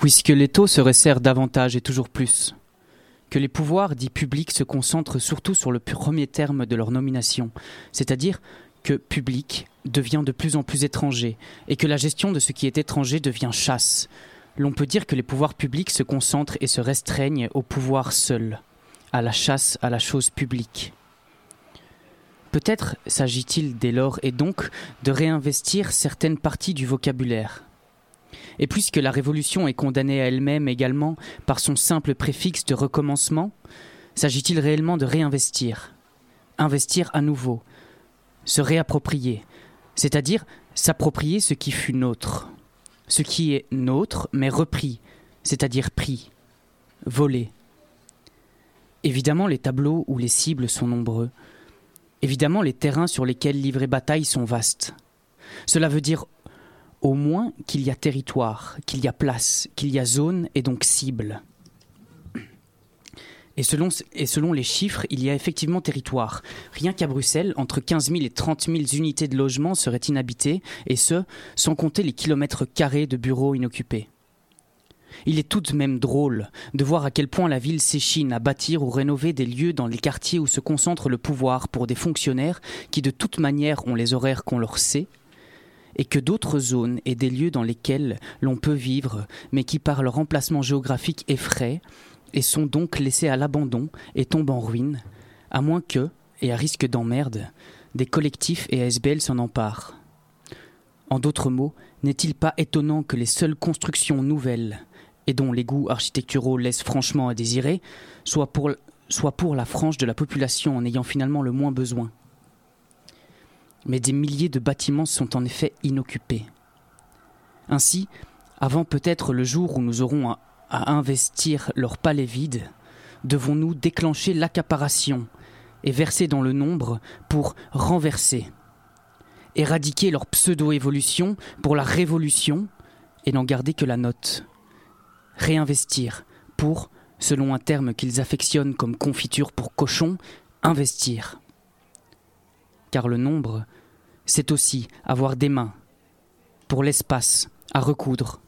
puisque les taux se resserrent davantage et toujours plus, que les pouvoirs dits publics se concentrent surtout sur le premier terme de leur nomination, c'est-à-dire que public devient de plus en plus étranger, et que la gestion de ce qui est étranger devient chasse. L'on peut dire que les pouvoirs publics se concentrent et se restreignent au pouvoir seul, à la chasse à la chose publique. Peut-être s'agit-il dès lors et donc de réinvestir certaines parties du vocabulaire. Et puisque la révolution est condamnée à elle-même également par son simple préfixe de recommencement, s'agit-il réellement de réinvestir Investir à nouveau, se réapproprier, c'est-à-dire s'approprier ce qui fut nôtre, ce qui est nôtre mais repris, c'est-à-dire pris, volé. Évidemment, les tableaux où les cibles sont nombreux, Évidemment, les terrains sur lesquels livrer bataille sont vastes. Cela veut dire au moins qu'il y a territoire, qu'il y a place, qu'il y a zone et donc cible. Et selon, les chiffres, il y a effectivement territoire. Rien qu'à Bruxelles, entre 15 000 et 30 000 unités de logement seraient inhabitées, et ce, sans compter les kilomètres carrés de bureaux inoccupés. Il est tout de même drôle de voir à quel point la ville s'échine à bâtir ou rénover des lieux dans les quartiers où se concentre le pouvoir pour des fonctionnaires qui de toute manière ont les horaires qu'on leur sait, et que d'autres zones et des lieux dans lesquels l'on peut vivre, mais qui par leur emplacement géographique effraient, et sont donc laissés à l'abandon et tombent en ruine, à moins que, et à risque d'emmerde, des collectifs et ASBL s'en emparent. En d'autres mots, n'est-il pas étonnant que les seules constructions nouvelles et dont les goûts architecturaux laissent franchement à désirer, soit pour la frange de la population en ayant finalement le moins besoin? Mais des milliers de bâtiments sont en effet inoccupés. Ainsi, avant peut-être le jour où nous aurons à, investir leurs palais vides, devons-nous déclencher l'accaparation et verser dans le nombre pour renverser, éradiquer leur pseudo-évolution pour la révolution et n'en garder que la note réinvestir pour, selon un terme qu'ils affectionnent comme confiture pour cochon, investir. Car le nombre, c'est aussi avoir des mains, pour l'espace, à recoudre,